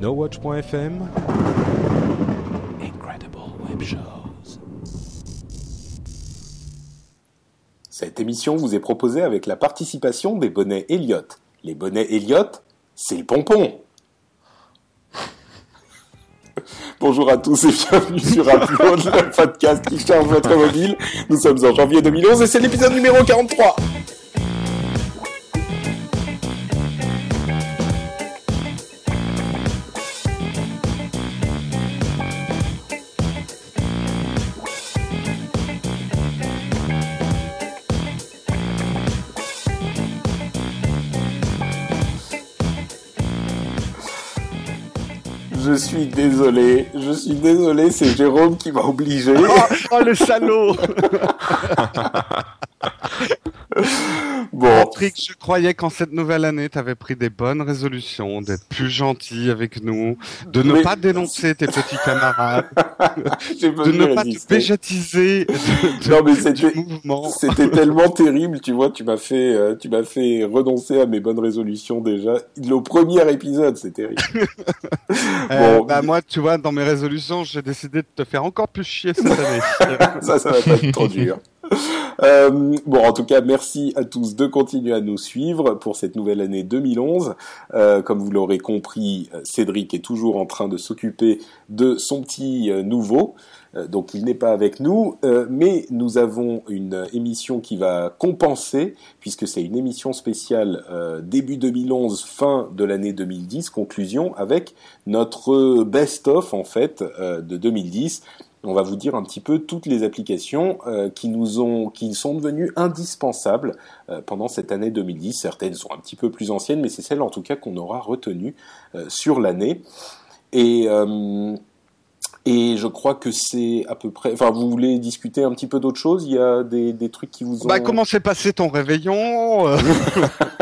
NoWatch.fm Incredible Web Shows. Cette émission vous est proposée avec la participation des bonnets Elliott. Les bonnets Elliott, c'est le pompon. Bonjour à tous et bienvenue sur Upload, le podcast qui charge votre mobile. Nous sommes en janvier 2011 et c'est l'épisode numéro 43. Suis désolé, je suis désolé, c'est Jérôme qui m'a obligé. Oh, oh, le salaud Bon, Patrick, je croyais qu'en cette nouvelle année, tu avais pris des bonnes résolutions, d'être plus gentil avec nous, de ne Mais- pas dénoncer tes petits camarades, de ne pas te résister. végétiser de- de- Non mais c'était tellement terrible, tu vois, tu m'as fait euh, tu m'as fait renoncer à mes bonnes résolutions déjà. Le premier épisode, c'est terrible. Euh, Bon. bah moi, tu vois, dans mes résolutions, j'ai décidé de te faire encore plus chier cette année. ça, ça va pas être trop dur. Euh, bon, en tout cas, merci à tous de continuer à nous suivre pour cette nouvelle année 2011. Euh, comme vous l'aurez compris, euh, Cédric est toujours en train de s'occuper de son petit nouveau. Donc il n'est pas avec nous, mais nous avons une émission qui va compenser, puisque c'est une émission spéciale début 2011, fin de l'année 2010, conclusion avec notre best-of en fait de 2010 on va vous dire un petit peu toutes les applications euh, qui nous ont, qui sont devenues indispensables euh, pendant cette année 2010. Certaines sont un petit peu plus anciennes, mais c'est celles en tout cas qu'on aura retenues euh, sur l'année. Et et je crois que c'est à peu près. Enfin, vous voulez discuter un petit peu d'autre chose Il y a des, des trucs qui vous ont. Bah, comment s'est passé ton réveillon? Euh,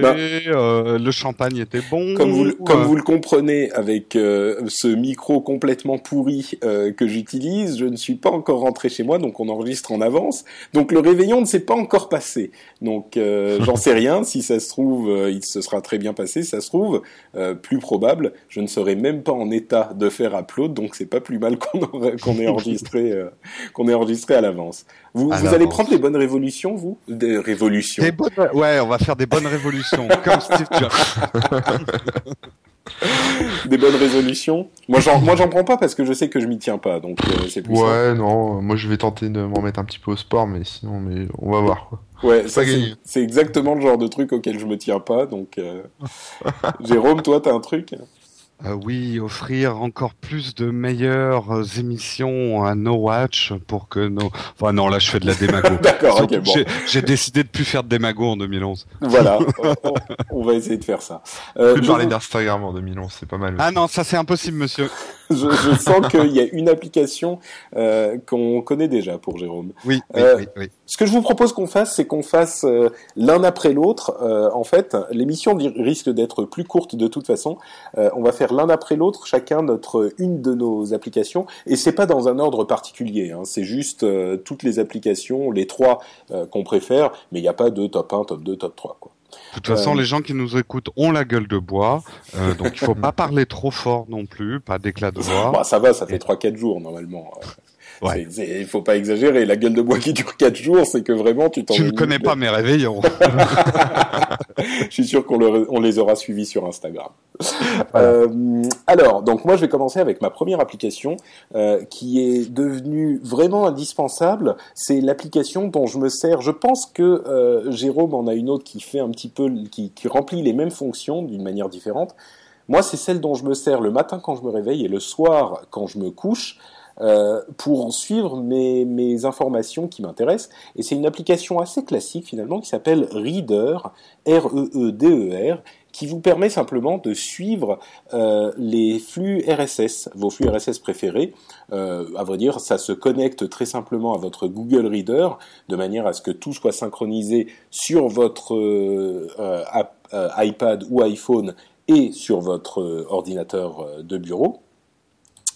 Bah. euh, Le champagne était bon Comme vous, le- euh, comme vous le comprenez, avec euh, ce micro complètement pourri que j'utilise, je ne suis pas encore rentré chez moi, donc on enregistre en avance. Donc le réveillon ne s'est pas encore passé. Donc euh, j'en sais rien. Si ça se trouve, il se sera très bien passé. Si ça se trouve, euh, plus probable, je ne serai même pas en état de faire upload, donc c'est pas plus mal qu'on qu'on ait enregistré euh, qu'on ait enregistré à l'avance. Vous, À vous allez prendre les bonnes révolutions, vous? Des révolutions. Des bonnes... Ouais, on va faire des bonnes révolutions, comme Steve Jobs. Des bonnes résolutions. Moi, j'en, moi, j'en prends pas parce que je sais que je m'y tiens pas, donc euh, c'est plus simple. Ouais, non, moi je vais tenter de m'en mettre un petit peu au sport, mais sinon, mais on va voir. Ouais, c'est exactement le genre de truc auquel je me tiens pas, donc. euh, Jérôme, toi, t'as un truc? Euh, oui, offrir encore plus de meilleures euh, émissions à No Watch pour que nos... Enfin non, là je fais de la démago. D'accord, ok, bon. j'ai- décidé de plus faire de démago en 2011. Voilà, on, on va essayer de faire ça. Euh, je, parler d'Instagram en 2011, c'est pas mal. Ah non, ça c'est impossible, monsieur. je, je sens qu'il y a une application euh, qu'on connaît déjà pour Jérôme. Oui, oui, Euh, oui, oui. Ce que je vous propose qu'on fasse, c'est qu'on fasse euh, l'un après l'autre. Euh, en fait, l'émission risque d'être plus courte de toute façon. Euh, on va faire l'un après l'autre, chacun notre une de nos applications, et c'est pas dans un ordre particulier. Hein, c'est juste euh, toutes les applications, les trois euh, qu'on préfère, mais il n'y a pas de top 1, top 2, top 3. Quoi. De toute façon, euh, les gens qui nous écoutent ont la gueule de bois, euh, donc il faut pas parler trop fort non plus, pas d'éclat de voix. Bah, ça va, ça fait 3-4 jours normalement. Ouais. Il faut pas exagérer. La gueule de bois qui dure 4 jours, c'est que vraiment tu t'en Tu ne connais pas mes réveillons. Je suis sûr qu'on le- on les aura suivis sur Instagram. Euh, alors, donc moi je vais commencer avec ma première application euh, qui est devenue vraiment indispensable. C'est l'application dont je me sers. Je pense que euh, Jérôme en a une autre qui fait un petit peu, qui, qui remplit les mêmes fonctions d'une manière différente. Moi, c'est celle dont je me sers le matin quand je me réveille et le soir quand je me couche. Euh, pour suivre mes, informations qui m'intéressent. Et c'est une application assez classique finalement qui s'appelle Reader, R-E-E-D-E-R, qui vous permet simplement de suivre euh, les flux RSS, vos flux RSS préférés. Euh, à vrai dire, ça se connecte très simplement à votre Google Reader, de manière à ce que tout soit synchronisé sur votre iPad ou iPhone et sur votre ordinateur de bureau.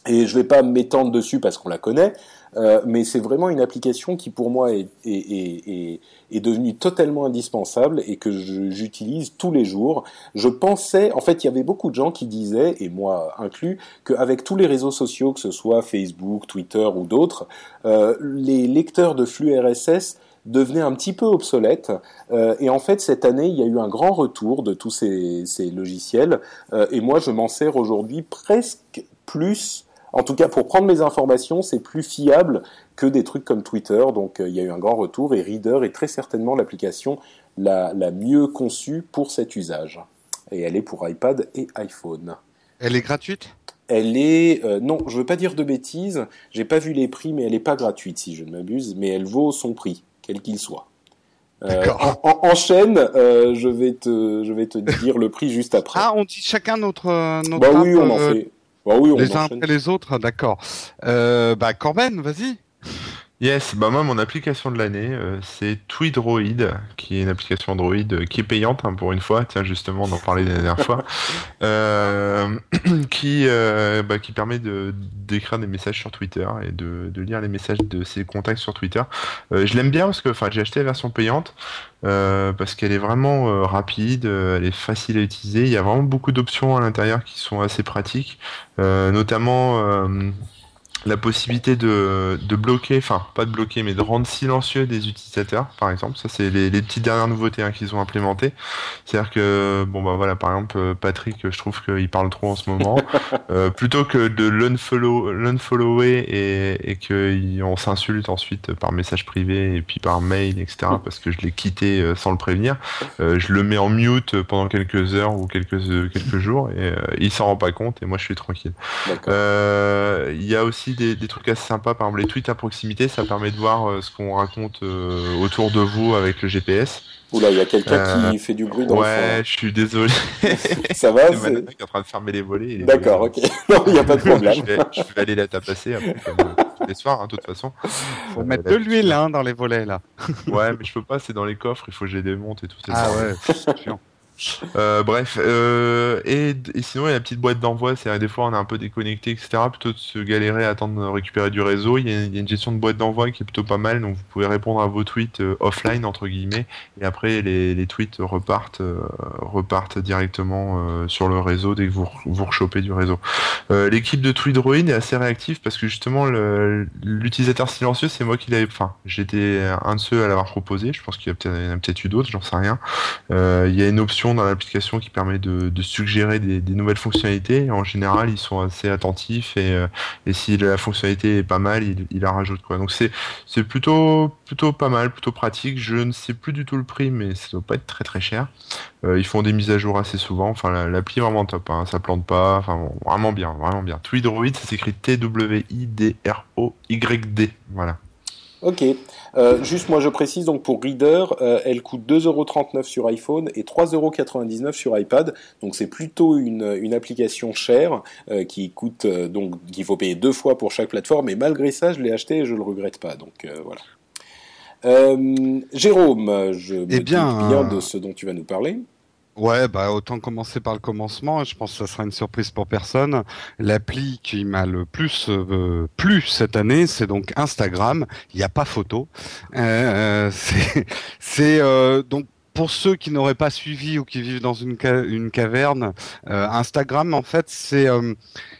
Et je vais pas m'étendre dessus parce qu'on la connaît, euh, mais c'est vraiment une application qui pour moi est, est, est, est devenue totalement indispensable et que j'utilise tous les jours. Je pensais, en fait, il y avait beaucoup de gens qui disaient, et moi inclus, qu'avec tous les réseaux sociaux, que ce soit Facebook, Twitter ou d'autres, euh, les lecteurs de flux RSS devenaient un petit peu obsolètes. Euh, et en fait, cette année, il y a eu un grand retour de tous ces, ces logiciels. Euh, et moi, je m'en sers aujourd'hui presque plus en tout cas, pour prendre mes informations, c'est plus fiable que des trucs comme Twitter. Donc, euh, il y a eu un grand retour et Reader est très certainement l'application la, la mieux conçue pour cet usage. Et elle est pour iPad et iPhone. Elle est gratuite? Elle est euh, non, je veux pas dire de bêtises. J'ai pas vu les prix, mais elle est pas gratuite si je ne m'abuse. Mais elle vaut son prix, quel qu'il soit. Euh, en, en, enchaîne, euh, je vais te, je vais te dire le prix juste après. Ah, on dit chacun notre, notre bah oui, on en fait. Bah oui, on les uns enchaîne. après les autres, d'accord. Euh, bah Corben, vas-y. Yes, bah moi mon application de l'année euh, c'est Tweedroid, qui est une application Android euh, qui est payante hein, pour une fois. Tiens justement on en parlait la dernière fois, euh, qui euh, bah, qui permet de d'écrire des messages sur Twitter et de, de lire les messages de ses contacts sur Twitter. Euh, je l'aime bien parce que enfin j'ai acheté la version payante euh, parce qu'elle est vraiment euh, rapide, elle est facile à utiliser. Il y a vraiment beaucoup d'options à l'intérieur qui sont assez pratiques, euh, notamment euh, la possibilité de, de bloquer, enfin pas de bloquer, mais de rendre silencieux des utilisateurs, par exemple. Ça, c'est les, les petites dernières nouveautés hein, qu'ils ont implémentées. C'est-à-dire que, bon bah voilà, par exemple, euh, Patrick, je trouve qu'il parle trop en ce moment. Euh, plutôt que de l'unfollow, l'unfollower et, et qu'on s'insulte ensuite par message privé et puis par mail, etc. Parce que je l'ai quitté euh, sans le prévenir, euh, je le mets en mute pendant quelques heures ou quelques quelques jours et euh, il s'en rend pas compte et moi je suis tranquille. Euh, Il y a aussi des, des trucs assez sympas, par exemple les tweets à proximité, ça permet de voir euh, ce qu'on raconte euh, autour de vous avec le GPS. Oula, il y a quelqu'un Euh, qui fait du bruit dans Ouais, je suis désolé. Ça va C'est qui est en train de fermer les volets. D'accord, ok. Non, il n'y a pas de problème. je, vais, je vais aller la tapasser après, comme euh, tous les soirs, hein, de toute façon. Faut Euh, mettre de l'huile hein, dans les volets là. Ouais, mais je peux pas, c'est dans les coffres, il faut que je les démonte et tout. Ah ça. ouais, c'est chiant. Euh, bref, euh, et, sinon il y a la petite boîte d'envoi, c'est des fois on est un peu déconnecté, etc. Plutôt de se galérer à attendre de récupérer du réseau, il y, a, une gestion de boîte d'envoi qui est plutôt pas mal, donc vous pouvez répondre à vos tweets euh, offline entre guillemets, et après les, tweets repartent repartent directement sur le réseau dès que vous vous rechopez du réseau. L'équipe de Tweedroid est assez réactive parce que justement l'utilisateur silencieux, c'est moi qui l'avais, enfin j'étais un de ceux à l'avoir proposé. Je pense qu'il y en a peut-être eu d'autres, j'en sais rien. Il y a une option dans l'application qui permet de, suggérer des, nouvelles fonctionnalités. En général, ils sont assez attentifs et, euh, et si la fonctionnalité est pas mal, ils il la rajoutent quoi. Donc c'est plutôt plutôt pas mal, plutôt pratique. Je ne sais plus du tout le prix, mais ça doit pas être très très cher. Euh, ils font des mises à jour assez souvent. Enfin, la- l'appli est vraiment top. Hein. Ça plante pas. Enfin, bon, vraiment bien, vraiment bien. Tweedroid, ça s'écrit T-W-I-D-R-O-Y-D. Voilà. Ok. Euh, juste, moi, je précise donc pour Reader, euh, elle coûte 2,39€ sur iPhone et 3,99€ sur iPad. Donc, c'est plutôt une, une application chère euh, qui coûte donc qu'il faut payer deux fois pour chaque plateforme. Et malgré ça, je l'ai acheté et je le regrette pas. Donc voilà. Jérôme, je me Eh bien, de ce dont tu vas nous parler. Ouais, bah autant commencer par le commencement. Je pense que ça sera une surprise pour personne. L'appli qui m'a le plus euh, plu cette année, c'est donc Instagram. Il n'y a pas photo. Euh, c'est c'est, euh, donc pour ceux qui n'auraient pas suivi ou qui vivent dans une, ca- une caverne, euh, Instagram en fait c'est euh,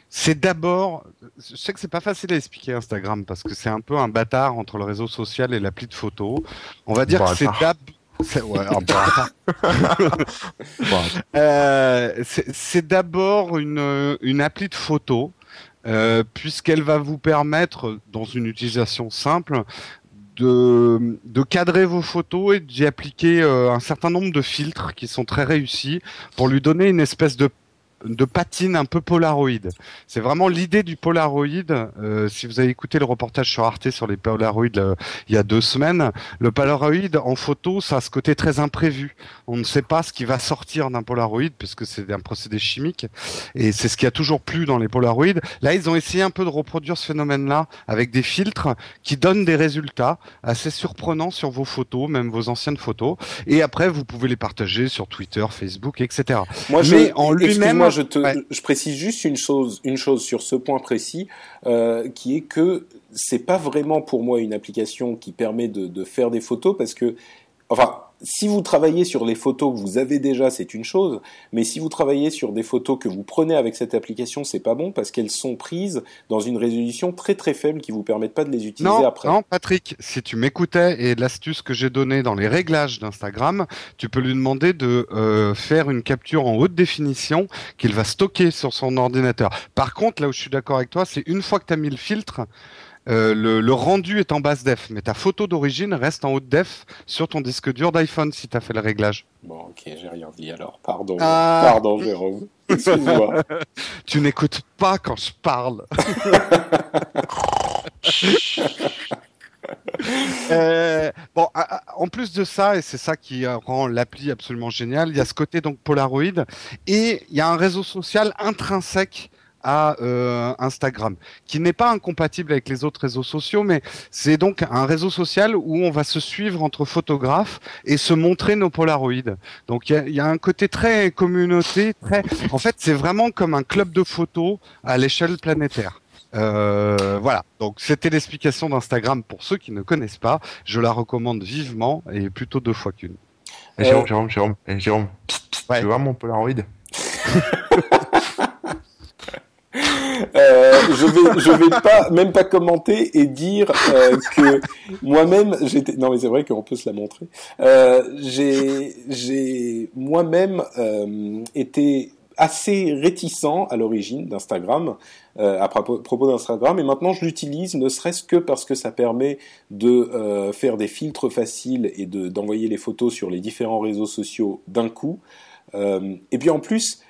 c'est d'abord, je sais que c'est pas facile à expliquer Instagram parce que c'est un peu un bâtard entre le réseau social et l'appli de photo. On va dire que c'est d'abord ouais, un bâtard. Euh, c'est c'est d'abord une, une appli de photo, euh, puisqu'elle va vous permettre, dans une utilisation simple, de, de cadrer vos photos et d'y appliquer euh, un certain nombre de filtres qui sont très réussis pour lui donner une espèce de de patine un peu Polaroid. C'est vraiment l'idée du Polaroid. Euh, si vous avez écouté le reportage sur Arte sur les Polaroid euh, il y a deux semaines, le Polaroid en photo, ça a ce côté très imprévu. On ne sait pas ce qui va sortir d'un Polaroid puisque c'est un procédé chimique et c'est ce qui a toujours plu dans les Polaroid. Là, ils ont essayé un peu de reproduire ce phénomène-là avec des filtres qui donnent des résultats assez surprenants sur vos photos, même vos anciennes photos. Et après, vous pouvez les partager sur Twitter, Facebook, etc. Moi, je, Mais en lui-même, moi, je te, je précise juste une chose, une chose sur ce point précis, euh, qui est que c'est pas vraiment pour moi une application qui permet de, de faire des photos parce que, enfin, si vous travaillez sur les photos que vous avez déjà, c'est une chose, mais si vous travaillez sur des photos que vous prenez avec cette application, c'est pas bon parce qu'elles sont prises dans une résolution très très faible qui vous permettent pas de les utiliser après. Non, Patrick, si tu m'écoutais et l'astuce que j'ai donnée dans les réglages d'Instagram, tu peux lui demander de euh, faire une capture en haute définition qu'il va stocker sur son ordinateur. Par contre, là où je suis d'accord avec toi, c'est une fois que tu as mis le filtre, euh, le, rendu est en basse def, mais ta photo d'origine reste en haute def sur ton disque dur d'iPhone si tu as fait le réglage. Bon, ok, j'ai rien dit alors. Pardon. Ah. Pardon, Jérôme. Excuse-moi. tu n'écoutes pas quand je parle. Euh, bon, en plus de ça, et c'est ça qui rend l'appli absolument géniale, il y a ce côté donc Polaroid et il y a un réseau social intrinsèque à euh, Instagram, qui n'est pas incompatible avec les autres réseaux sociaux, mais c'est donc un réseau social où on va se suivre entre photographes et se montrer nos Polaroids. Donc il y a, un côté très communauté, très. En fait, c'est vraiment comme un club de photos à l'échelle planétaire. Euh, voilà, donc c'était l'explication d'Instagram pour ceux qui ne connaissent pas. Je la recommande vivement et plutôt deux fois qu'une. Eh, Jérôme, Jérôme, Jérôme, Jérôme, tu vois mon Polaroid Euh, je vais, je vais pas, même pas commenter et dire euh, que moi-même, j'étais. Non, mais c'est vrai qu'on peut se la montrer. Euh, j'ai, j'ai moi-même euh, été assez réticent à l'origine d'Instagram, euh, à propos, d'Instagram, et maintenant je l'utilise ne serait-ce que parce que ça permet de faire des filtres faciles et de, d'envoyer les photos sur les différents réseaux sociaux d'un coup. et puis en plus,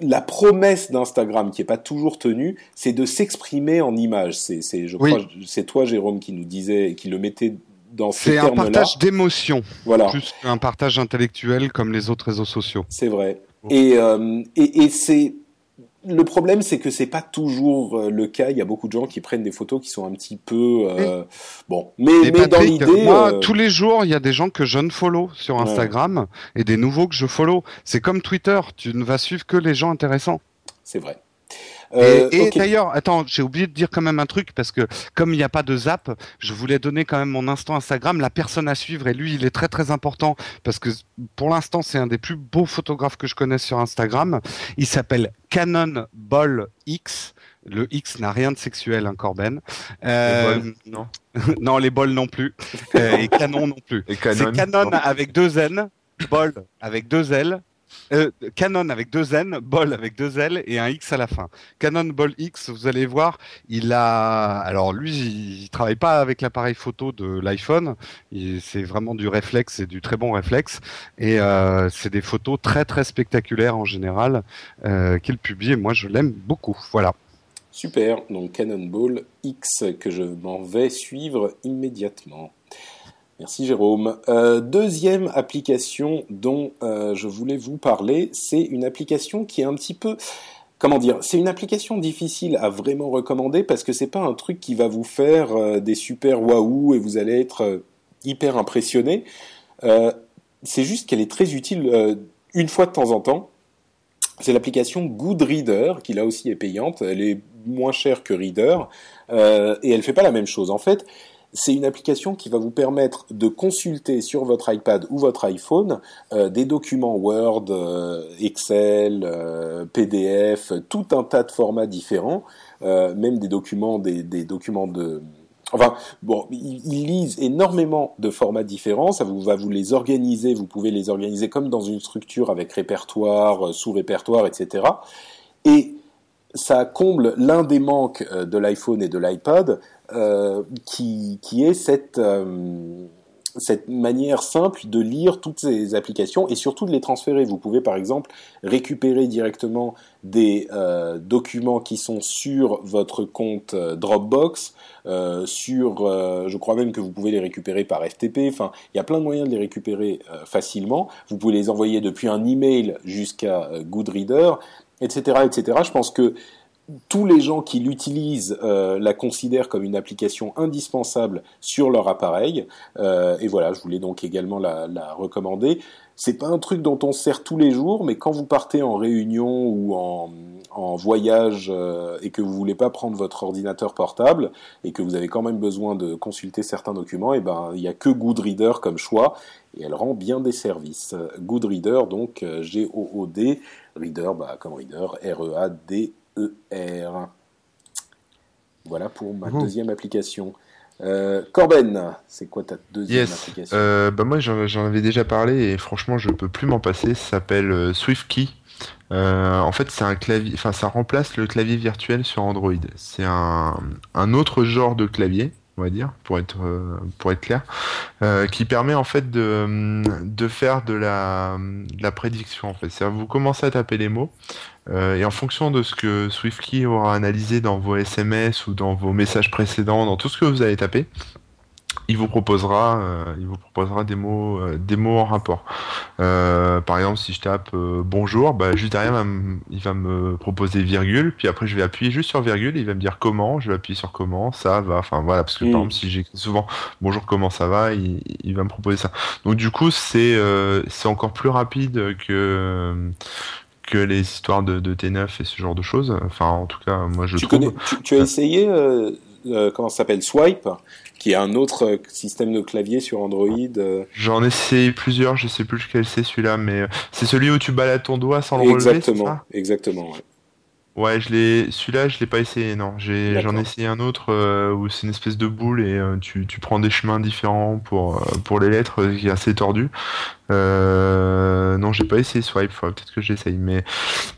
la promesse d'Instagram qui est pas toujours tenue, c'est de s'exprimer en images. C'est, c'est, je crois, c'est toi, Jérôme, qui nous disait, qui le mettait dans ces termes-là. C'est un partage d'émotions, voilà. plus qu'un partage intellectuel comme les autres réseaux sociaux. C'est vrai. Et, euh, et, et c'est le problème, c'est que c'est pas toujours euh, le cas. Il y a beaucoup de gens qui prennent des photos qui sont un petit peu euh, bon, mais, mais dans l'idée, moi, euh, tous les jours, il y a des gens que je ne follow sur Instagram et des nouveaux que je follow. C'est comme Twitter, tu ne vas suivre que les gens intéressants. C'est vrai. Euh, et, d'ailleurs, attends, j'ai oublié de dire quand même un truc parce que comme il n'y a pas de zap, je voulais donner quand même mon instant Instagram, la personne à suivre et lui, il est très très important parce que pour l'instant, c'est un des plus beaux photographes que je connaisse sur Instagram. Il s'appelle Canon Ball X. Le X n'a rien de sexuel, hein, Corben. Euh, non. non, les bols non plus. Euh, et Canon non plus. C'est Canon avec deux N, Ball avec deux L, euh, Canon avec deux N, Ball avec deux L et un X à la fin. Canon Ball X, vous allez voir, il a, alors lui, il travaille pas avec l'appareil photo de l'iPhone, c'est vraiment du réflexe et du très bon réflexe, et euh, c'est des photos très très spectaculaires en général euh, qu'il publie. Et moi, je l'aime beaucoup. Voilà. Super. Donc Cannonball X que je m'en vais suivre immédiatement. Merci Jérôme. Euh, deuxième application dont euh, je voulais vous parler, c'est une application qui est un petit peu comment dire, c'est une application difficile à vraiment recommander parce que c'est pas un truc qui va vous faire euh, des super waouh et vous allez être hyper impressionné. c'est juste qu'elle est très utile une fois de temps en temps. C'est l'application Goodreader qui là aussi est payante. Elle est moins chère que Reader et elle fait pas la même chose. En fait, c'est une application qui va vous permettre de consulter sur votre iPad ou votre iPhone euh, des documents Word, euh, Excel, euh, PDF, tout un tas de formats différents, même des documents, des, documents de Enfin, bon, ils, lisent énormément de formats différents, ça vous, va vous les organiser, vous pouvez les organiser comme dans une structure avec répertoire, sous-répertoire, etc. Et ça comble l'un des manques de l'iPhone et de l'iPad, euh, qui, qui est cette, euh, cette manière simple de lire toutes ces applications et surtout de les transférer. Vous pouvez par exemple récupérer directement des euh, documents qui sont sur votre compte Dropbox, sur, je crois même que vous pouvez les récupérer par FTP. Enfin, il y a plein de moyens de les récupérer facilement. Vous pouvez les envoyer depuis un email jusqu'à Goodreader, etc., etc. Je pense que tous les gens qui l'utilisent euh, la considèrent comme une application indispensable sur leur appareil. Euh, et voilà, je voulais donc également la, la recommander. c'est pas un truc dont on sert tous les jours, mais quand vous partez en réunion ou en, voyage euh, et que vous voulez pas prendre votre ordinateur portable et que vous avez quand même besoin de consulter certains documents, eh ben il y a que Goodreader comme choix et elle rend bien des services. Goodreader donc G O O D Reader bah, comme Reader R E A D E R. Voilà pour ma deuxième application. Euh, Corben, c'est quoi ta deuxième application? Euh, bah Moi, j'en avais déjà parlé et franchement, je peux plus m'en passer. Ça s'appelle euh, SwiftKey. Euh, en fait, c'est un clavier, enfin, ça remplace le clavier virtuel sur Android. C'est un, un autre genre de clavier on va dire, pour être euh, pour être clair, euh, qui permet en fait de, de faire de la, la prédiction en fait. C'est-à-dire vous commencez à taper les mots euh, et en fonction de ce que SwiftKey aura analysé dans vos SMS ou dans vos messages précédents, dans tout ce que vous avez tapé, il vous proposera, euh, il vous proposera des mots, euh, des mots en rapport. Euh, par exemple, si je tape bonjour, bah, juste derrière, il va me proposer virgule, puis après je vais appuyer juste sur virgule, il va me dire comment, je vais appuyer sur comment, ça va, enfin voilà, parce que par mm. exemple, si j'écris souvent bonjour, comment ça va, il, va me proposer ça. Donc du coup, c'est c'est encore plus rapide que que les histoires de, de, T9 et ce genre de choses. Enfin, en tout cas, moi je tu trouve. Connais, tu, as essayé, comment ça s'appelle, Swipe? Qui est un autre euh, système de clavier sur Android. Euh. J'en ai essayé plusieurs, je sais plus lequel c'est celui-là, mais euh, c'est celui où tu balades ton doigt sans le relever. Exactement, exactement. Ouais. Ouais, je l'ai. Celui-là, je l'ai pas essayé. Non, j'ai. J'en ai essayé un autre euh, où c'est une espèce de boule et euh, tu, tu prends des chemins différents pour euh, pour les lettres, qui est assez tordu. non, j'ai pas essayé Swipe. Peut-être que j'essaye. Mais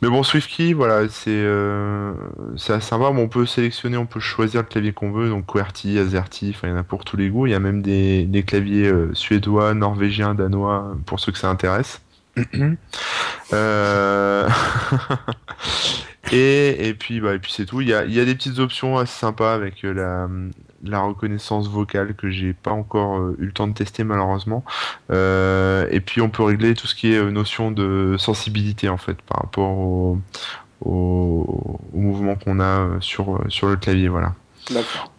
mais bon, SwiftKey, voilà, c'est c'est assez sympa. on peut sélectionner, on peut choisir le clavier qu'on veut. Donc QWERTY, AZERTY, enfin il y en a pour tous les goûts. Il y a même des des claviers suédois, norvégiens, danois pour ceux que ça intéresse. euh... Et, et puis, bah, et puis c'est tout. Il y a, y a des petites options assez sympas avec euh, la, la reconnaissance vocale que j'ai pas encore euh, eu le temps de tester malheureusement. Euh, et puis on peut régler tout ce qui est notion de sensibilité en fait par rapport au, au, au mouvement qu'on a sur, sur le clavier. Voilà.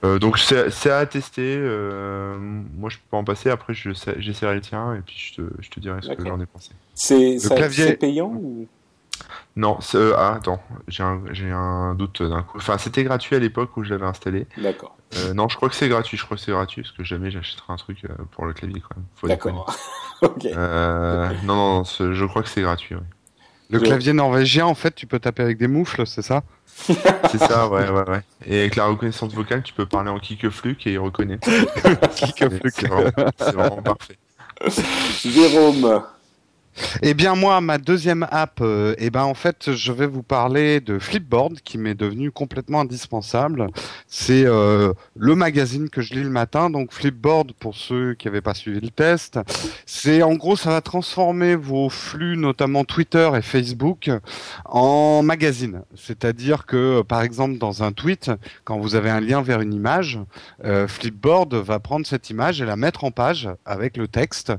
Euh, donc c'est à tester. Euh, moi je peux pas en passer. Après j'essaierai le tien et puis je te, je te dirai ce que j'en ai pensé. C'est clavier... payant ou? Non, euh, ah, attends, j'ai un, un, doute d'un coup. Enfin, c'était gratuit à l'époque où je l'avais installé. D'accord. Euh, non, je crois que c'est gratuit. Je crois que c'est gratuit parce que jamais j'achèterai un truc euh, pour le clavier quand même. D'accord. ok. non, non, je crois que c'est gratuit. Le clavier norvégien, en fait, tu peux taper avec des moufles, c'est ça? C'est ça, ouais, ouais, ouais. Et avec la reconnaissance vocale, tu peux parler en kickfluk et il reconnaît. c'est vraiment, vraiment parfait. Jérôme. Eh bien moi, ma deuxième app, euh, eh ben en fait, je vais vous parler de Flipboard qui m'est devenu complètement indispensable. C'est euh, le magazine que je lis le matin. Donc Flipboard, pour ceux qui n'avaient pas suivi le test, c'est en gros, ça va transformer vos flux, notamment Twitter et Facebook, en magazine. C'est-à-dire que, par exemple, dans un tweet, quand vous avez un lien vers une image, euh, Flipboard va prendre cette image et la mettre en page avec le texte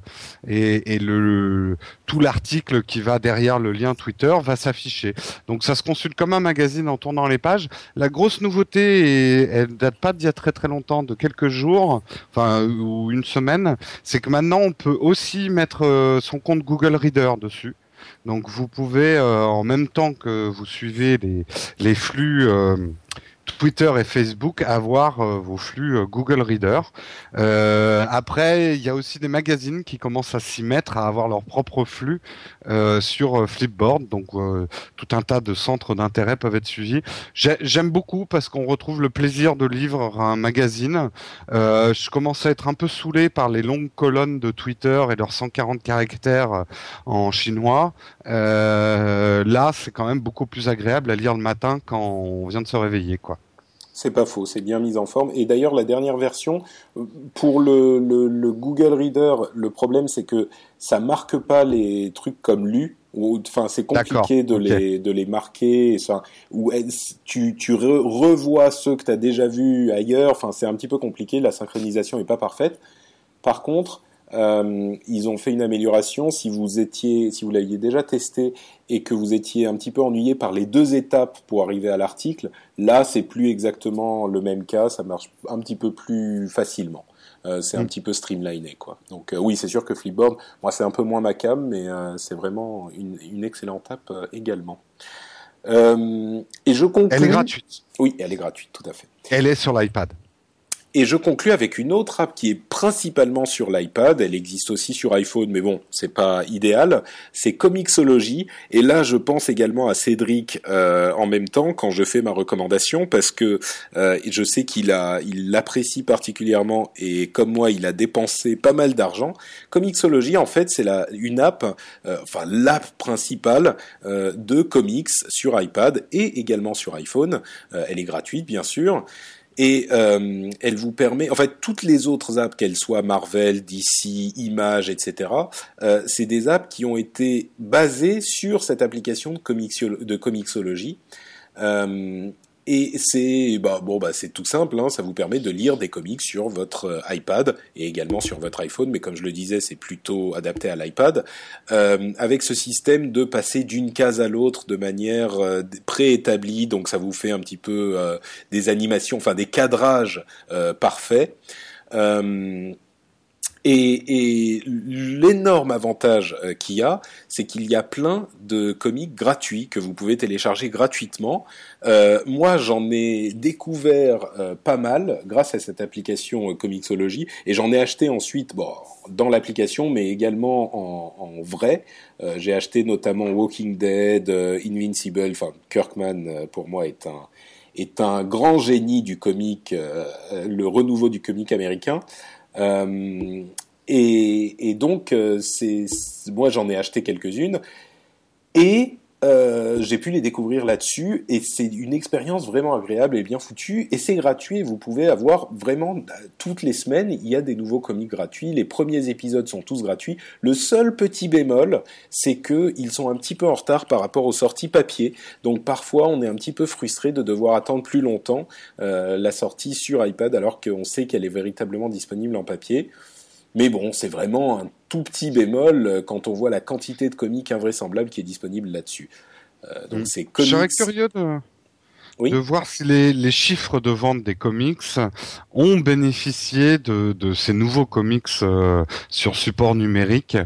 et le tout l'article qui va derrière le lien Twitter va s'afficher. Donc ça se consulte comme un magazine en tournant les pages. La grosse nouveauté, et elle date pas d'il y a très très longtemps, de quelques jours, enfin ou une semaine, c'est que maintenant on peut aussi mettre euh, son compte Google Reader dessus. Donc vous pouvez euh, en même temps que vous suivez les, les flux euh, Twitter et Facebook avoir euh, vos flux euh, Google Reader. Euh, après, il y a aussi des magazines qui commencent à s'y mettre, à avoir leur propre flux sur Flipboard. Donc, tout un tas de centres d'intérêt peuvent être suivis. J'aime beaucoup parce qu'on retrouve le plaisir de lire un magazine. je commence à être un peu saoulé par les longues colonnes de Twitter et leurs 140 caractères en chinois. là, c'est quand même beaucoup plus agréable à lire le matin quand on vient de se réveiller, quoi. C'est pas faux, c'est bien mis en forme. Et d'ailleurs, la dernière version, pour le, le, Google Reader, le problème c'est que ça marque pas les trucs comme lu. Enfin, c'est compliqué de les de les marquer. Ça, ou tu tu revois ceux que tu as déjà vus ailleurs. Enfin, c'est un petit peu compliqué. La synchronisation est pas parfaite. Par contre, euh, ils ont fait une amélioration. Si vous étiez, si vous l'aviez déjà testé et que vous étiez un petit peu ennuyé par les deux étapes pour arriver à l'article, là c'est plus exactement le même cas. Ça marche un petit peu plus facilement. Euh, c'est un mm. petit peu streamliné quoi. Donc euh, oui, c'est sûr que Flipboard, moi c'est un peu moins ma cam, mais c'est vraiment une, une, excellente app également. et je conclue. Elle est gratuite. Oui, elle est gratuite, tout à fait. Elle est sur l'iPad. Et je conclus avec une autre app qui est principalement sur l'iPad. Elle existe aussi sur iPhone, mais bon, c'est pas idéal. C'est Comixology. Et là, je pense également à Cédric euh, en même temps quand je fais ma recommandation parce que euh, je sais qu'il a, il l'apprécie particulièrement et comme moi, il a dépensé pas mal d'argent. Comixology, en fait, c'est la une app, euh, enfin l'app principale euh, de comics sur iPad et également sur iPhone. Euh, elle est gratuite, bien sûr et euh, elle vous permet, en fait, toutes les autres apps, qu'elles soient Marvel, DC, Image, etc., euh, c'est des apps qui ont été basées sur cette application de, Comixology. Euh, et c'est bah, bon bah c'est tout simple, hein, ça vous permet de lire des comics sur votre euh, iPad et également sur votre iPhone, mais comme je le disais, c'est plutôt adapté à l'iPad, euh, avec ce système de passer d'une case à l'autre de manière euh, préétablie, donc ça vous fait un petit peu euh, des animations, enfin des cadrages parfaits. Et, et l'énorme avantage euh, qu'il y a, c'est qu'il y a plein de comics gratuits que vous pouvez télécharger gratuitement. Euh, moi, j'en ai découvert euh, pas mal grâce à cette application euh, Comixology, et j'en ai acheté ensuite, bon, dans l'application, mais également en, en vrai. Euh, j'ai acheté notamment Walking Dead, Invincible. Enfin, Kirkman pour moi est un est un grand génie du comic, le renouveau du comic américain. Euh, et, et, donc, euh, c'est moi j'en ai acheté quelques-unes. Et euh, j'ai pu les découvrir là-dessus et c'est une expérience vraiment agréable et bien foutue et c'est gratuit vous pouvez avoir vraiment toutes les semaines il y a des nouveaux comics gratuits. Les premiers épisodes sont tous gratuits. Le seul petit bémol c'est que ils sont un petit peu en retard par rapport aux sorties papier. Donc parfois on est un petit peu frustré de devoir attendre plus longtemps euh, la sortie sur iPad alors qu'on sait qu'elle est véritablement disponible en papier. Mais bon, c'est vraiment un tout petit bémol euh, quand on voit la quantité de comics invraisemblables qui est disponible là-dessus. Euh, donc mm. c'est comics... Curieux de, de voir si les, les, chiffres de vente des comics ont bénéficié de, de ces nouveaux comics euh, sur support numérique.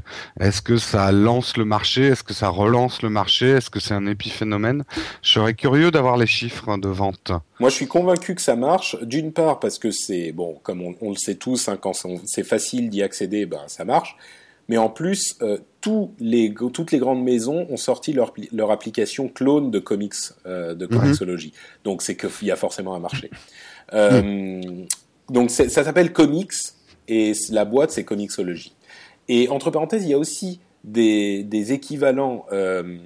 Est-ce que ça lance le marché? Est-ce que ça relance le marché? Est-ce que c'est un épiphénomène? Je serais curieux d'avoir les chiffres de vente. Moi, je suis convaincu que ça marche. D'une part parce que c'est bon, comme on, on le sait tous, hein, quand c'est facile d'y accéder, ben ça marche mais en plus, euh, tous les, toutes les grandes maisons ont sorti leur, leur application clone de comics, euh, de mhm. comicsologie. Donc c'est qu'il y a forcément un marché. Euh. Donc ça s'appelle Comics et la boîte c'est Comixology. Et entre parenthèses, il y a aussi des, des équivalents euh,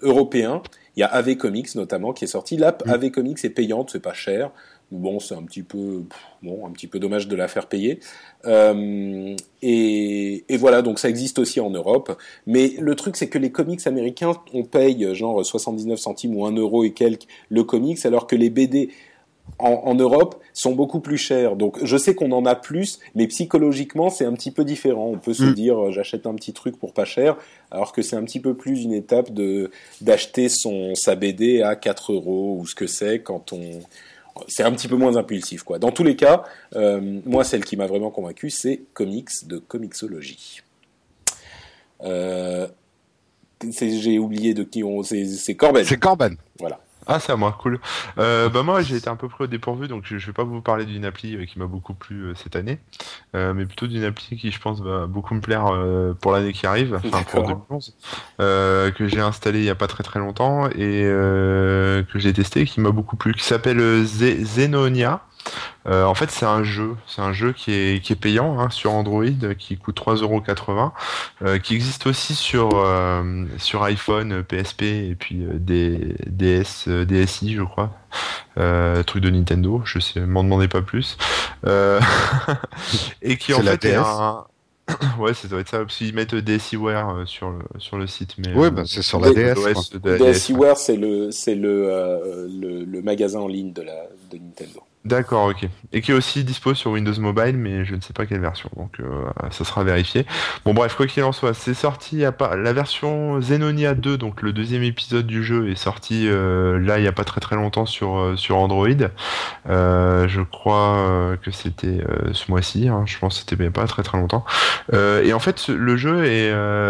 européens. Il y a AV Comics notamment qui est sorti. L'app mhm. AV Comics est payante, c'est pas cher. Bon, c'est un petit peu bon, un petit peu dommage de la faire payer. Euh, et, et, voilà, donc ça existe aussi en Europe. Mais le truc, c'est que les comics américains, on paye genre 79 centimes ou 1 euro et quelques le comics, alors que les BD en, en, Europe sont beaucoup plus chers. Donc je sais qu'on en a plus, mais psychologiquement c'est un petit peu différent. On peut se mm. dire euh, j'achète un petit truc pour pas cher, alors que c'est un petit peu plus une étape de d'acheter son sa BD à 4 euros ou ce que c'est quand on c'est un petit peu moins impulsif, quoi. Dans tous les cas, euh, moi, celle qui m'a vraiment convaincu, c'est Comics de Comixology. Euh, j'ai oublié de qui on. C'est Corben. C'est Corben. Voilà. Ah, c'est à moi, cool. Euh, bah moi, j'ai été un peu pris au dépourvu, donc je, ne vais pas vous parler d'une appli euh, qui m'a beaucoup plu euh, cette année, euh, mais plutôt d'une appli qui, je pense, va beaucoup me plaire euh, pour l'année qui arrive, enfin pour 2011, que j'ai installé il y a pas très très longtemps et que j'ai testé, qui m'a beaucoup plu, qui s'appelle Zenonia. Euh, en fait, c'est un jeu, c'est un jeu qui est, qui est payant hein, sur Android, qui coûte 3,80€, euh, qui existe aussi sur euh, sur iPhone, PSP et puis euh, des DS, DSi, je crois, truc de Nintendo. Je sais, m'en demandez pas plus. et qui en fait est un ouais, ça doit être ça. Parce qu'ils mettent DSiWare sur le, sur le site. Mais, ouais, bah, c'est sur la DS. DSiWare, c'est le, c'est le, le, le, magasin en ligne de, la, de Nintendo. D'accord, ok. Et qui est aussi dispo sur Windows Mobile, mais je ne sais pas quelle version, donc euh, ça sera vérifié. Bon bref, quoi qu'il en soit, c'est sorti, a pas... la version Xenonia 2, donc le deuxième épisode du jeu, est sorti euh, là il n'y a pas très très longtemps sur, euh, sur Android. je crois que c'était ce mois-ci, hein, je pense que c'était pas très très longtemps. et en fait, le jeu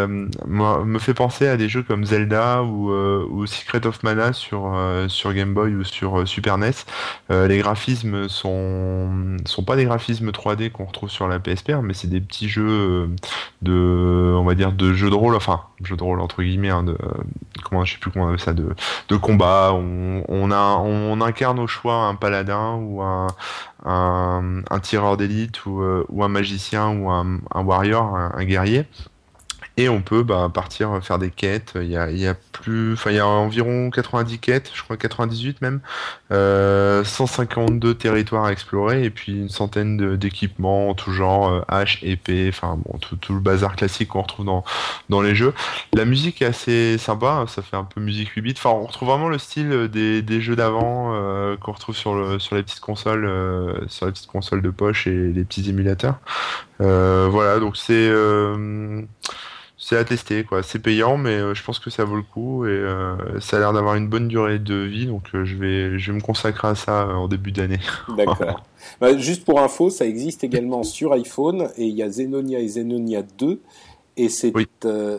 me fait penser à des jeux comme Zelda ou, ou Secret of Mana sur, sur Game Boy ou sur Super NES. les graphismes sont pas des graphismes 3D qu'on retrouve sur la PSP, hein, mais c'est des petits jeux euh, de, on va dire, de jeux de rôle, enfin, jeux de rôle entre guillemets, hein, de, comment, je sais plus comment on appelle ça, de, combat. On, on, a, on incarne au choix un paladin ou un, tireur d'élite ou, euh, ou un magicien ou un warrior, un guerrier. Et on peut bah, partir faire des quêtes. Il y a, plus, enfin il y a environ 90 quêtes, je crois 98 même, euh, 152 territoires à explorer et puis une centaine d'équipements tout genre euh, hache, épée, enfin bon tout, le bazar classique qu'on retrouve dans dans les jeux. La musique est assez sympa, ça fait un peu musique 8 bits. Enfin on retrouve vraiment le style des, des jeux d'avant euh, qu'on retrouve sur sur les petites consoles, euh, sur les petites consoles de poche et les petits émulateurs. Euh, voilà donc c'est c'est à tester quoi. C'est payant, mais euh, je pense que ça vaut le coup et euh, ça a l'air d'avoir une bonne durée de vie, donc euh, je vais je vais me consacrer à ça en début d'année. D'accord. bah, juste pour info, ça existe également sur iPhone et il y a Zenonia et Zenonia 2 et c'est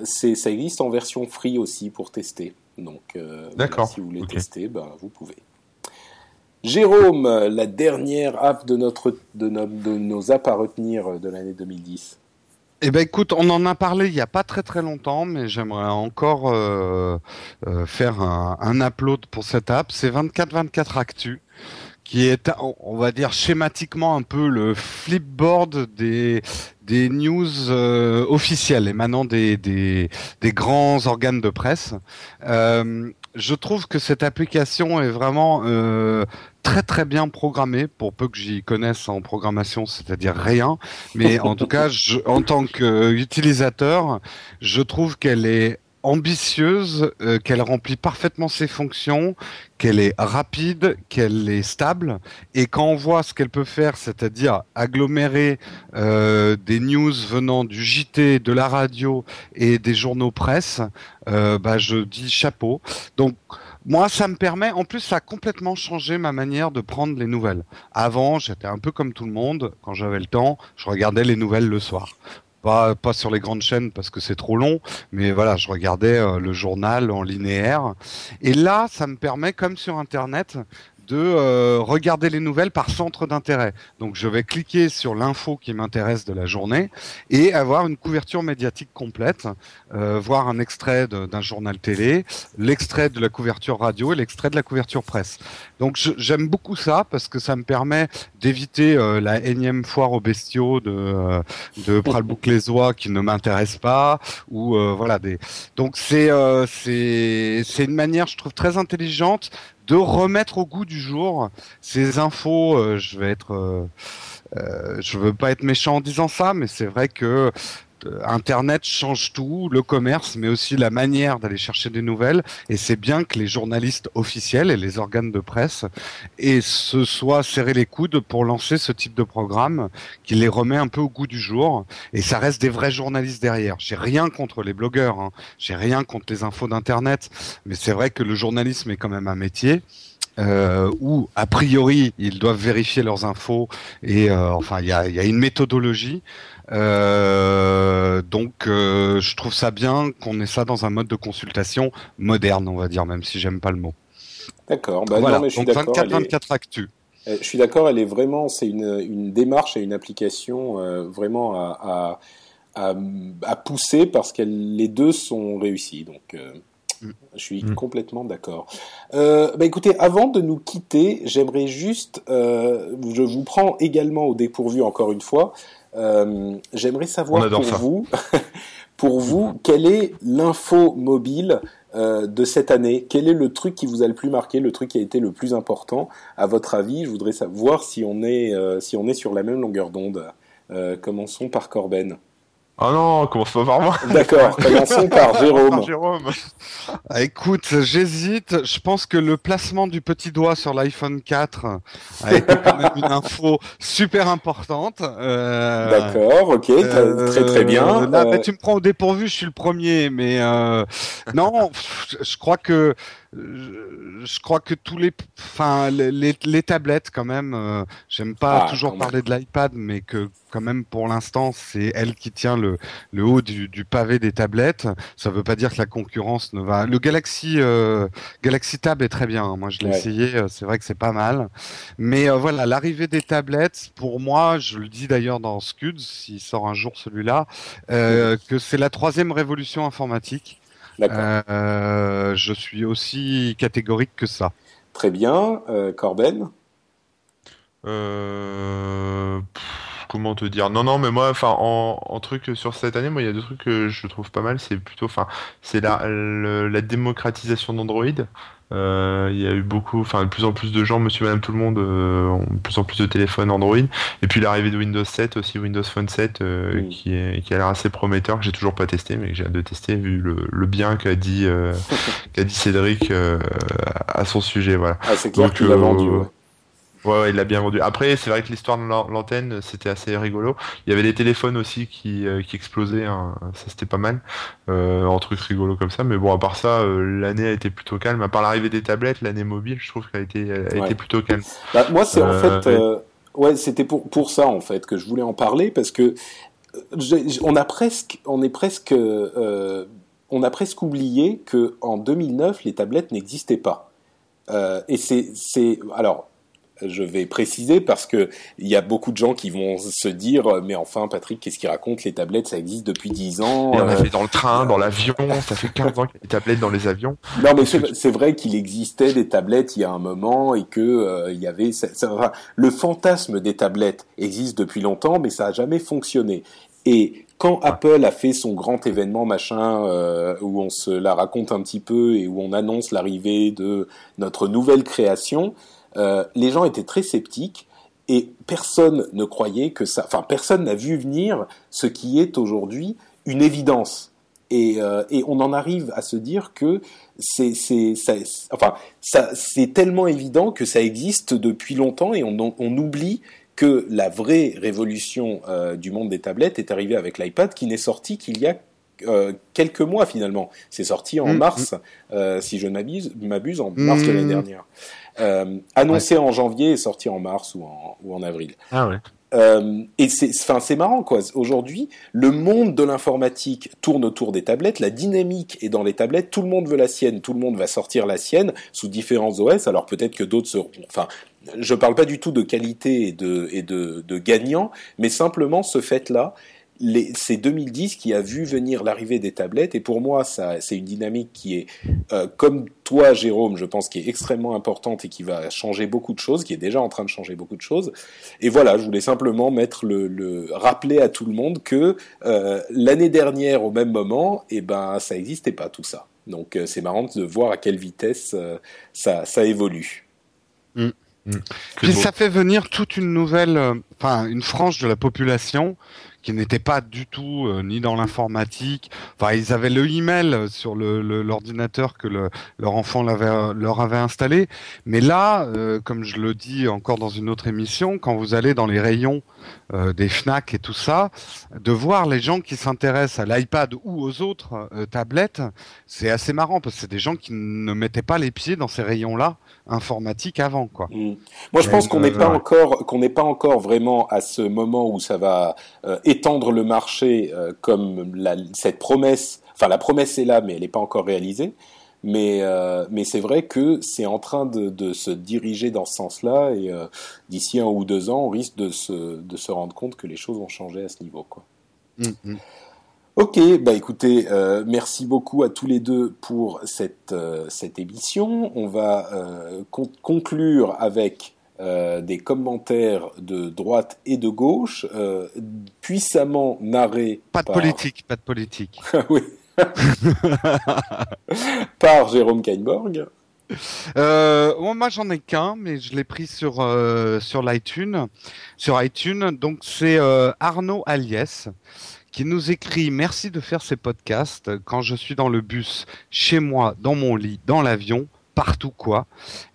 c'est ça existe en version free aussi pour tester. Donc D'accord. si vous voulez tester, bah, vous pouvez. Jérôme, la dernière app de notre de, notre, de nos apps à retenir de l'année 2010. Eh ben écoute, on en a parlé il y a pas très très longtemps, mais j'aimerais encore euh, euh, faire un, un, upload pour cette app. C'est 24-24 Actu, qui est, on va dire schématiquement un peu le flipboard des des news euh, officielles émanant des, des, des grands organes de presse. Euh, je trouve que cette application est vraiment euh, très très bien programmée pour peu que j'y connaisse en programmation, c'est-à-dire rien. Mais en tout cas, en tant qu'utilisateur, je trouve qu'elle est ambitieuse, euh, qu'elle remplit parfaitement ses fonctions, qu'elle est rapide, qu'elle est stable, et quand on voit ce qu'elle peut faire, c'est-à-dire agglomérer euh, des news venant du JT, de la radio et des journaux presse, euh, bah je dis chapeau. Donc moi, ça me permet, en plus, ça a complètement changé ma manière de prendre les nouvelles. Avant, j'étais un peu comme tout le monde. Quand j'avais le temps, je regardais les nouvelles le soir. Pas, pas sur les grandes chaînes parce que c'est trop long, mais voilà, je regardais euh, le journal en linéaire. Et là, ça me permet, comme sur Internet, de euh, regarder les nouvelles par centre d'intérêt. Donc je vais cliquer sur l'info qui m'intéresse de la journée et avoir une couverture médiatique complète, euh, voir un extrait d'un journal télé, l'extrait de la couverture radio et l'extrait de la couverture presse. Donc j'aime beaucoup ça parce que ça me permet d'éviter euh, la énième foire aux bestiaux de, de Pralbouk les oies qui ne m'intéresse pas ou voilà des. Donc c'est c'est une manière je trouve très intelligente de remettre au goût du jour ces infos. Euh, je vais être, euh, euh, je veux pas être méchant en disant ça, mais c'est vrai que Internet change tout, le commerce, mais aussi la manière d'aller chercher des nouvelles. Et c'est bien que les journalistes officiels et les organes de presse et se soient serrés les coudes pour lancer ce type de programme qui les remet un peu au goût du jour. Et ça reste des vrais journalistes derrière. J'ai rien contre les blogueurs, hein. j'ai rien contre les infos d'Internet, mais c'est vrai que le journalisme est quand même un métier. Euh, où a priori ils doivent vérifier leurs infos et euh, enfin il y a, y a, une méthodologie euh, donc, euh, je trouve ça bien qu'on ait ça dans un mode de consultation moderne, on va dire, même si j'aime pas le mot. D'accord. Bah voilà. Non, mais je suis donc 24, 24 actu. Euh, je suis d'accord. Elle est vraiment, c'est une, une, démarche et une application vraiment à, à, à, à, pousser parce que les deux sont réussis. Donc. Mm. Je suis mmh. complètement d'accord. Euh, bah écoutez, avant de nous quitter, j'aimerais juste, euh, je vous prends également au dépourvu encore une fois, euh, J'aimerais savoir pour ça. vous, pour vous, quelle est l'info mobile euh, de cette année? Quel est le truc qui vous a le plus marqué, le truc qui a été le plus important? À votre avis Je voudrais savoir si on est, euh, si on est sur la même longueur d'onde. Euh, commençons par Corben. Oh non, commence pas par moi. D'accord, commençons par Jérôme. Jérôme. Ah, écoute, j'hésite. Je pense que le placement du petit doigt sur l'iPhone 4 a été quand même une info super importante. Euh, D'accord, ok, très- euh, très très bien. Là, Euh, bah, tu me prends au dépourvu, je suis le premier, mais euh, non, je crois que je, je crois que tous les, enfin les, les, les tablettes quand même. euh, J'aime pas Ah, toujours parler de l'iPad, mais que quand même pour l'instant c'est elle qui tient le, le haut du, du pavé des tablettes. Ça veut pas dire que la concurrence ne va. Le Galaxy euh, Galaxy Tab est très bien. hein. Moi je l'ai Ouais. essayé, euh, c'est vrai que c'est pas mal. Mais euh, voilà, l'arrivée des tablettes, pour moi, je le dis d'ailleurs dans Scuds, s'il sort un jour celui-là, euh, que c'est la troisième révolution informatique. D'accord, Euh, je suis aussi catégorique que ça. très bien. Euh, Corben? Euh, pff, comment te dire? Non, non, mais moi, enfin, en, en truc sur cette année, moi, il y a deux trucs que je trouve pas mal. C'est plutôt, enfin, c'est la, le- la démocratisation d'Android. Euh, il y a eu beaucoup, enfin, de plus en plus de gens, monsieur, madame, tout le monde, euh, ont de plus en plus de téléphones Android. Et puis l'arrivée de Windows 7 aussi, Windows Phone 7, euh, qui est, qui a l'air assez prometteur, que j'ai toujours pas testé, mais que j'ai hâte de tester vu le, le bien qu'a dit, euh, qu'a dit Cédric, euh, à son sujet, voilà. Ah, c'est clair qu'il euh, vendu. ouais. Ouais, ouais, il l'a bien vendu. Après, c'est vrai que l'histoire de l'an- l'antenne, c'était assez rigolo. Il y avait des téléphones aussi qui, euh, qui explosaient, hein. ça c'était pas mal, euh, en trucs rigolos comme ça. Mais bon, à part ça, euh, l'année a été plutôt calme. À part l'arrivée des tablettes, l'année mobile, je trouve qu'elle a été, elle a Ouais. été plutôt calme. Bah, moi, c'est en fait, euh, ouais, c'était pour pour ça en fait que je voulais en parler parce que on a presque, on est presque, on a presque oublié que en 2009 les tablettes n'existaient pas. Euh, et c'est c'est alors. Je vais préciser parce que il y a beaucoup de gens qui vont se dire mais enfin Patrick qu'est-ce qu'il raconte? Les tablettes ça existe depuis 10 ans Et on euh, a fait dans le train, dans l'avion, ça fait 15 ans qu'il y a des tablettes dans les avions. Non, mais c'est c'est vrai qu'il existait des tablettes il y a un moment et que euh, il y avait ça- ça- enfin, le fantasme des tablettes existe depuis longtemps, mais ça a jamais fonctionné. Et quand Apple a fait son grand événement machin euh, où on se la raconte un petit peu et où on annonce l'arrivée de notre nouvelle création, euh, les gens étaient très sceptiques et personne ne croyait que ça. Enfin, personne n'a vu venir ce qui est aujourd'hui une évidence. Et, euh, on en arrive à se dire que c'est, tellement évident que ça existe depuis longtemps et on, oublie que la vraie révolution euh, du monde des tablettes est arrivée avec l'iPad qui n'est sorti qu'il y a euh, quelques mois finalement. C'est sorti en Mm, mars, euh, si je ne m'abuse, m'abuse, en mars de l'année Mm. dernière. Euh, annoncé en janvier et sorti en mars ou en, ou en avril. Ah ouais. Et c'est, c'est marrant quoi. Aujourd'hui, le monde de l'informatique tourne autour des tablettes. La dynamique est dans les tablettes. Tout le monde veut la sienne. Tout le monde va sortir la sienne sous différents OS. Alors peut-être que d'autres seront. Enfin, je parle pas du tout de qualité et de et de, de gagnant, mais simplement ce fait-là. Les, c'est 2010 qui a vu venir l'arrivée des tablettes et pour moi ça c'est une dynamique qui est euh, comme toi Jérôme je pense qui est extrêmement importante et qui va changer beaucoup de choses qui est déjà en train de changer beaucoup de choses et voilà, je voulais simplement mettre le, le rappeler à tout le monde que euh, l'année dernière, au même moment, eh ben ça n'existait pas tout ça. Donc euh, c'est marrant de voir à quelle vitesse euh, ça, ça évolue. C'est Puis ça fait venir toute une nouvelle, euh, enfin une frange de la population qui n'était pas du tout euh, ni dans l'informatique. Enfin, ils avaient le email sur le le- l'ordinateur que le, leur enfant l'avait, leur avait installé. Mais là, euh, comme je le dis encore dans une autre émission, quand vous allez dans les rayons euh, des Fnac et tout ça, de voir les gens qui s'intéressent à l'iPad ou aux autres euh, tablettes, c'est assez marrant parce que c'est des gens qui ne mettaient pas les pieds dans ces rayons-là informatiques avant, quoi. Mm. Moi, je pense Euh, qu'on n'est pas ouais. encore qu'on n'est pas encore vraiment à ce moment où ça va euh, étendre le marché euh, comme la, cette promesse. Enfin, la promesse est là, mais elle n'est pas encore réalisée. Mais euh, mais c'est vrai que c'est en train de, de se diriger dans ce sens-là et euh, d'ici un ou deux ans, on risque de se de se rendre compte que les choses vont changer à ce niveau, quoi. Mm, mm. Ok, bah écoutez, euh, merci beaucoup à tous les deux pour cette, cette émission. On va con- conclure avec euh, des commentaires de droite et de gauche, euh, puissamment narrés Pas de par, politique, pas de politique. oui. par Jérôme Kainborg. Euh, bon, moi j'en ai qu'un, mais je l'ai pris sur euh, sur l'iTunes, sur iTunes. Donc c'est euh, Arnaud Aliès qui nous écrit Merci de faire ces podcasts quand je suis dans le bus, chez moi, dans mon lit, dans l'avion partout quoi.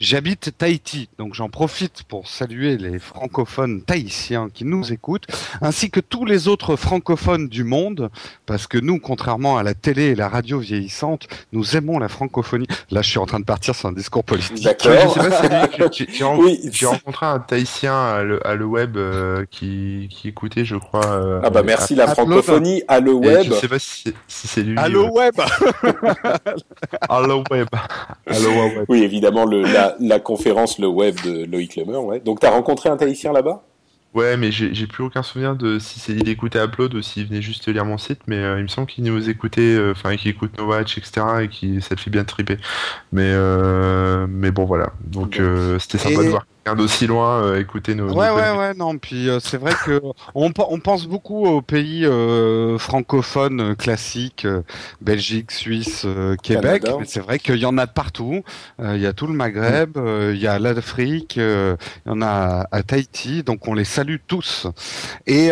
J'habite Tahiti, donc j'en profite pour saluer les francophones tahitiens qui nous écoutent, ainsi que tous les autres francophones du monde, parce que nous, contrairement à la télé et la radio vieillissante, nous aimons la francophonie. Là, je suis en train de partir sur un discours politique. D'accord. J'ai rencontré un Tahitien à le, à le web euh, qui, qui écoutait, je crois. Euh, ah bah merci la francophonie à le web. je sais pas si, si c'est lui. Allo web. Allo web. Allo web. Oui, évidemment, le, la, la, conférence, le web de Loïc Lemer. Ouais. Donc, tu as rencontré un Tahitien là-bas? Ouais, mais j'ai plus aucun souvenir de si c'est il écoutait Upload ou s'il venait juste lire mon site, mais euh, il me semble qu'il nous écoutait, euh, enfin qu'il écoute No Watch, etc. et qui ça te fait bien triper. Mais euh, mais bon voilà, donc c'était sympa de voir d'aussi loin euh, écouter nos. Ouais, ouais, ouais, non. Puis euh, c'est vrai que on, on, pense beaucoup aux pays euh, francophones classiques, Belgique, Suisse, Québec. Mais c'est vrai qu'il y en a de partout. Il y a tout le Maghreb, il y a l'Afrique, il y en a à Tahiti. Donc on les salue tous. Et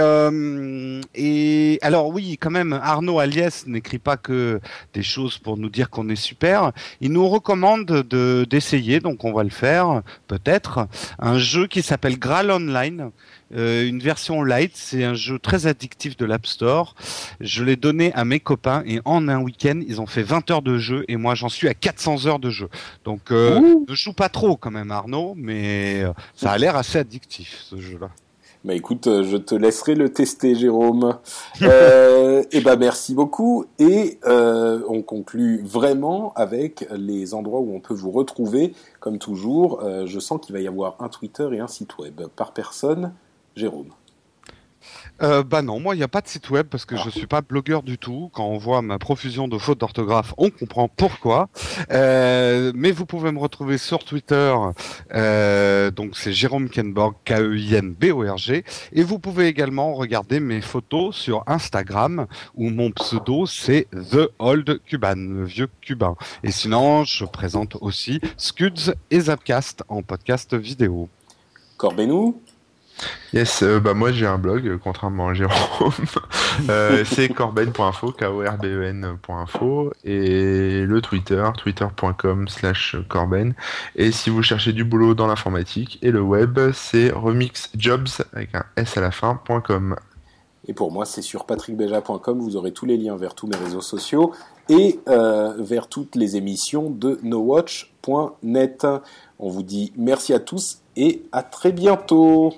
et alors oui, quand même, Arnaud Aliès n'écrit pas que des choses pour nous dire qu'on est super. Il nous recommande de d'essayer, donc on va le faire peut-être un jeu qui s'appelle Graal Online, euh, une version light. C'est un jeu très addictif de l'App Store. Je l'ai donné à mes copains et en un week-end, ils ont fait 20 heures de jeu et moi j'en suis à 400 heures de jeu. Donc euh, ne joue pas trop quand même Arnaud, mais euh, ça a l'air assez addictif ce jeu-là. Bah écoute, euh, je te laisserai le tester, Jérôme. euh, et bah merci beaucoup. Et euh, on conclut vraiment avec les endroits où on peut vous retrouver. Comme toujours, euh, je sens qu'il va y avoir un Twitter et un site web par personne. Jérôme. Euh, bah non, moi il n'y a pas de site web parce que je suis pas blogueur du tout. Quand on voit ma profusion de fautes d'orthographe, on comprend pourquoi. Euh, mais vous pouvez me retrouver sur Twitter, euh, donc c'est Jérôme Kenborg, K-E-I-N-B-O-R-G. Et vous pouvez également regarder mes photos sur Instagram où mon pseudo c'est The Old Cuban, le vieux cubain. Et sinon, je présente aussi Scuds et Zapcast en podcast vidéo. Corbenou Yes, euh, bah moi j'ai un blog, euh, contrairement à Jérôme. euh, c'est corben.info, K-O-R-B-E-N.info, et le Twitter, twitter.com slash corben. Et si vous cherchez du boulot dans l'informatique, et le web, c'est remixjobs avec un S à la fin.com. Et pour moi, c'est sur patrickbeja.com, vous aurez tous les liens vers tous mes réseaux sociaux et vers toutes les émissions de nowatch.net. On vous dit merci à tous et à très bientôt.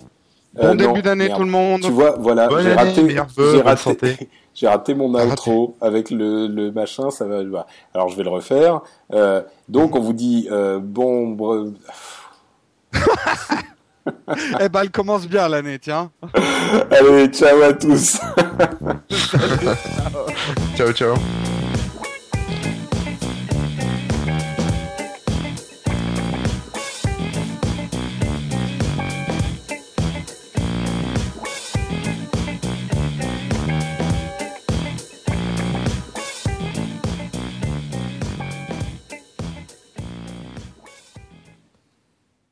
Bon euh, début d'année tout le monde. Tu vois, voilà, j'ai raté, j'ai raté, j'ai raté mon outro avec le, le machin, ça va. Bah, alors je vais le refaire. Euh, donc on vous dit euh, bon. eh ben, elle commence bien l'année, tiens. Allez, ciao à tous. ciao, ciao.